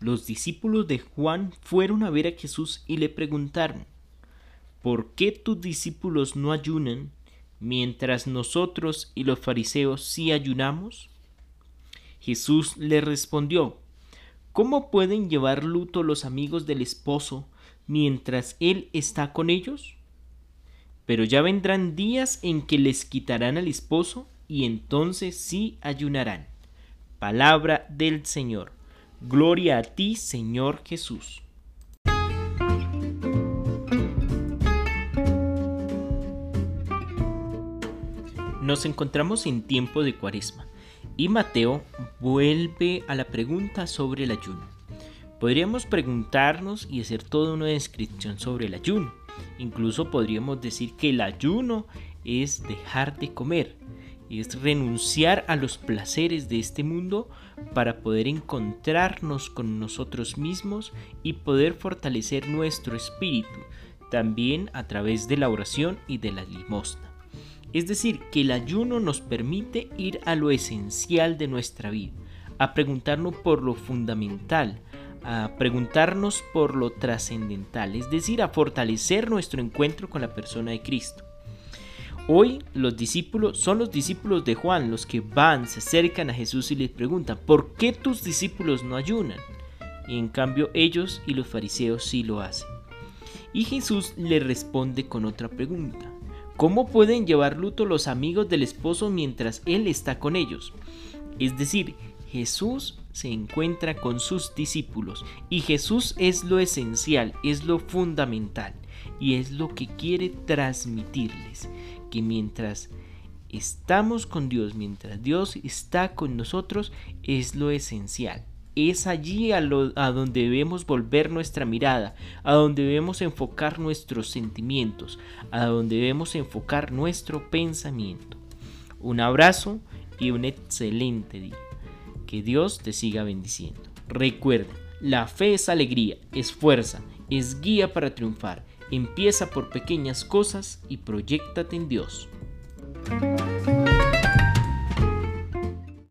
los discípulos de Juan fueron a ver a Jesús y le preguntaron, ¿por qué tus discípulos no ayunan mientras nosotros y los fariseos sí ayunamos? Jesús le respondió, ¿Cómo pueden llevar luto los amigos del esposo mientras él está con ellos? Pero ya vendrán días en que les quitarán al esposo y entonces sí ayunarán. Palabra del Señor. Gloria a ti, Señor Jesús. Nos encontramos en tiempo de cuaresma y Mateo vuelve a la pregunta sobre el ayuno. Podríamos preguntarnos y hacer toda una descripción sobre el ayuno. Incluso podríamos decir que el ayuno es dejar de comer, es renunciar a los placeres de este mundo para poder encontrarnos con nosotros mismos y poder fortalecer nuestro espíritu, también a través de la oración y de la limosna. Es decir, que el ayuno nos permite ir a lo esencial de nuestra vida, a preguntarnos por lo fundamental, a preguntarnos por lo trascendental, es decir, a fortalecer nuestro encuentro con la persona de Cristo. Hoy los discípulos son los discípulos de Juan los que van, se acercan a Jesús y les preguntan, ¿por qué tus discípulos no ayunan? Y en cambio ellos y los fariseos sí lo hacen. Y Jesús le responde con otra pregunta. ¿Cómo pueden llevar luto los amigos del esposo mientras él está con ellos? Es decir, Jesús se encuentra con sus discípulos y Jesús es lo esencial, es lo fundamental y es lo que quiere transmitirles, que mientras estamos con Dios, mientras Dios está con nosotros, es lo esencial es allí a, donde debemos volver nuestra mirada, a donde debemos enfocar nuestros sentimientos, a donde debemos enfocar nuestro pensamiento. Un abrazo y un excelente día. Que Dios te siga bendiciendo. Recuerda, la fe es alegría, es fuerza, es guía para triunfar. Empieza por pequeñas cosas y proyectate en Dios.